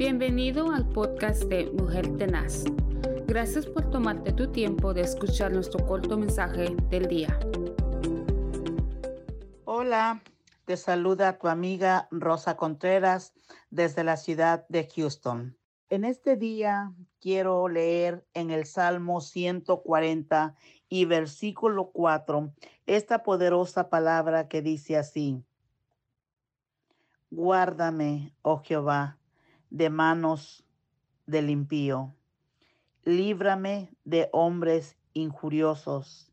Bienvenido al podcast de Mujer Tenaz. Gracias por tomarte tu tiempo de escuchar nuestro corto mensaje del día. Hola, te saluda tu amiga Rosa Contreras desde la ciudad de Houston. En este día quiero leer en el Salmo 140 y versículo 4 esta poderosa palabra que dice así. Guárdame, oh Jehová, de manos del impío. Líbrame de hombres injuriosos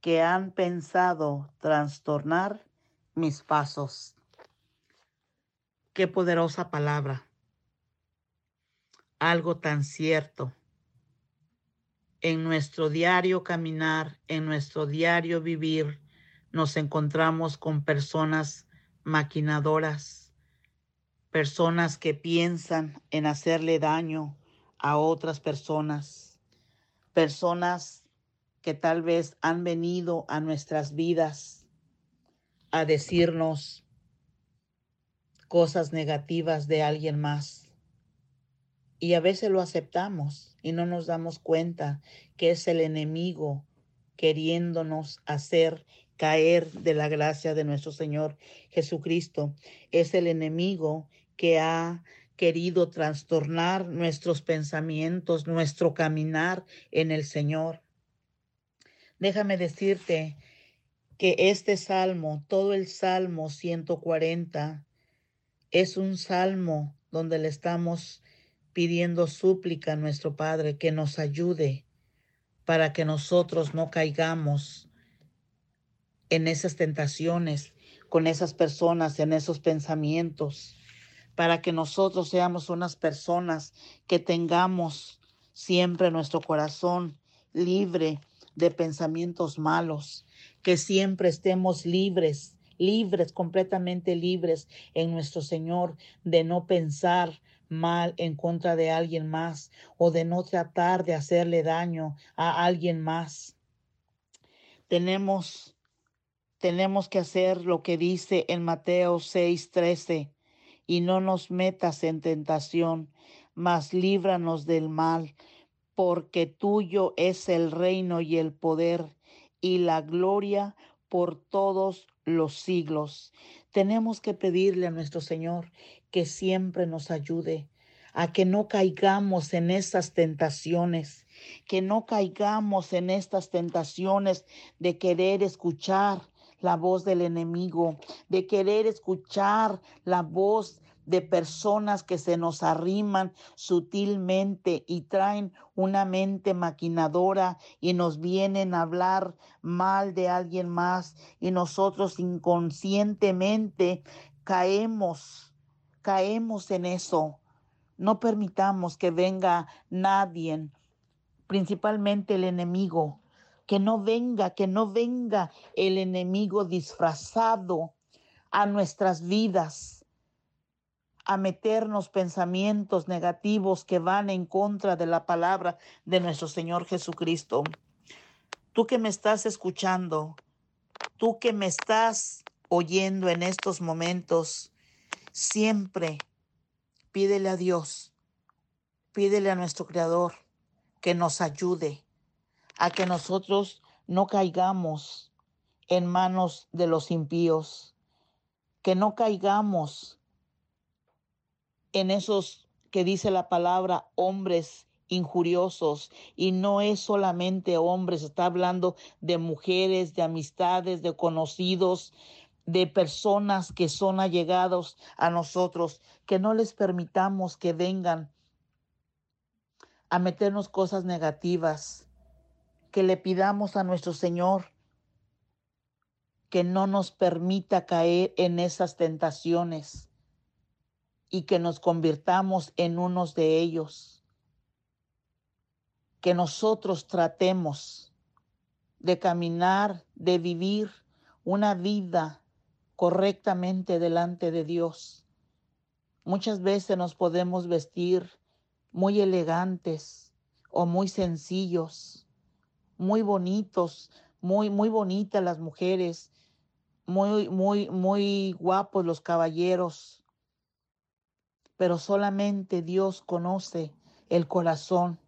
que han pensado trastornar mis pasos. Qué poderosa palabra algo tan cierto. En nuestro diario caminar, en nuestro diario vivir, nos encontramos con personas maquinadoras, personas que piensan en hacerle daño a otras personas, personas que tal vez han venido a nuestras vidas a decirnos cosas negativas de alguien más y a veces lo aceptamos y no nos damos cuenta que es el enemigo queriéndonos hacer caer de la gracia de nuestro Señor Jesucristo. Es el enemigo que ha querido trastornar nuestros pensamientos, nuestro caminar en el Señor. Déjame decirte que este salmo, todo el salmo 140, es un salmo donde le estamos pidiendo súplica a nuestro Padre que nos ayude para que nosotros no caigamos en esas tentaciones, con esas personas, en esos pensamientos, para que nosotros seamos unas personas que tengamos siempre nuestro corazón libre de pensamientos malos, que siempre estemos libres, libres, completamente libres en nuestro Señor de no pensar mal en contra de alguien más o de no tratar de hacerle daño a alguien más. Tenemos tenemos que hacer lo que dice en Mateo 6:13 y no nos metas en tentación, mas líbranos del mal, porque tuyo es el reino y el poder y la gloria por todos los siglos. Tenemos que pedirle a nuestro Señor que siempre nos ayude a que no caigamos en esas tentaciones, que no caigamos en estas tentaciones de querer escuchar la voz del enemigo, de querer escuchar la voz de personas que se nos arriman sutilmente y traen una mente maquinadora y nos vienen a hablar mal de alguien más y nosotros inconscientemente caemos, caemos en eso. No permitamos que venga nadie, principalmente el enemigo, que no venga, que no venga el enemigo disfrazado a nuestras vidas a meternos pensamientos negativos que van en contra de la palabra de nuestro Señor Jesucristo. Tú que me estás escuchando, tú que me estás oyendo en estos momentos, siempre pídele a Dios, pídele a nuestro Creador que nos ayude a que nosotros no caigamos en manos de los impíos, que no caigamos en esos que dice la palabra hombres injuriosos. Y no es solamente hombres, está hablando de mujeres, de amistades, de conocidos, de personas que son allegados a nosotros, que no les permitamos que vengan a meternos cosas negativas, que le pidamos a nuestro Señor que no nos permita caer en esas tentaciones y que nos convirtamos en unos de ellos. Que nosotros tratemos de caminar, de vivir una vida correctamente delante de Dios. Muchas veces nos podemos vestir muy elegantes o muy sencillos, muy bonitos, muy muy bonitas las mujeres, muy muy muy guapos los caballeros pero solamente Dios conoce el corazón,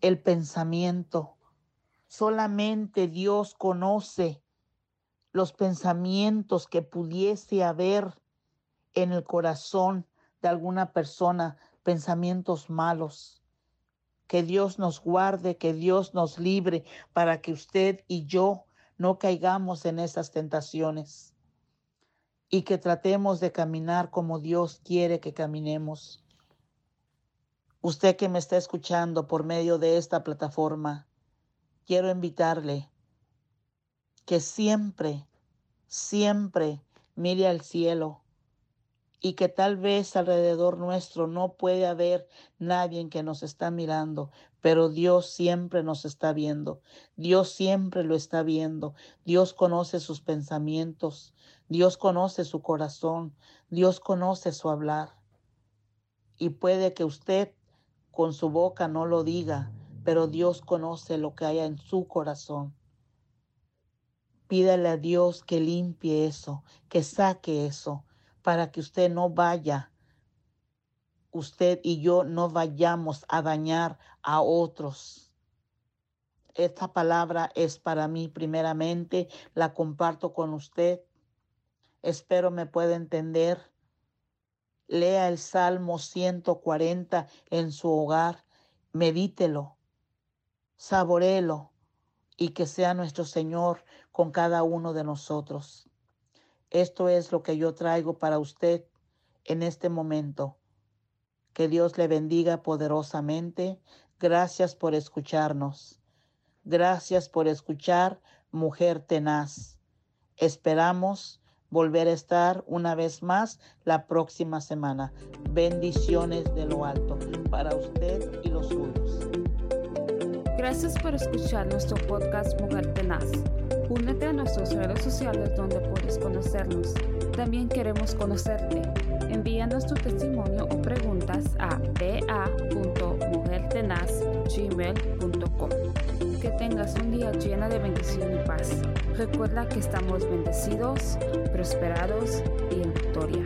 el pensamiento. Solamente Dios conoce los pensamientos que pudiese haber en el corazón de alguna persona, pensamientos malos. Que Dios nos guarde, que Dios nos libre para que usted y yo no caigamos en esas tentaciones y que tratemos de caminar como Dios quiere que caminemos. Usted que me está escuchando por medio de esta plataforma, quiero invitarle que siempre, siempre mire al cielo y que tal vez alrededor nuestro no puede haber nadie que nos está mirando, pero Dios siempre nos está viendo. Dios siempre lo está viendo. Dios conoce sus pensamientos. Dios conoce su corazón. Dios conoce su hablar. Y puede que usted con su boca no lo diga, pero Dios conoce lo que hay en su corazón. Pídale a Dios que limpie eso, que saque eso, para que usted no vaya, usted y yo no vayamos a dañar a otros. Esta palabra es para mí primeramente, la comparto con usted. Espero me pueda entender. Lea el Salmo 140 en su hogar, medítelo, saborelo y que sea nuestro Señor con cada uno de nosotros. Esto es lo que yo traigo para usted en este momento. Que Dios le bendiga poderosamente. Gracias por escucharnos. Gracias por escuchar, mujer tenaz. Esperamos volver a estar una vez más la próxima semana. Bendiciones de lo alto para usted y los suyos. Gracias por escuchar nuestro podcast Mujer Tenaz. Únete a nuestras redes sociales donde puedes conocernos. También queremos conocerte. Envíanos tu testimonio o preguntas a ba.mujertenaz.gmail.com Que tengas un día lleno de bendición y paz. Recuerda que estamos bendecidos, prosperados y en victoria.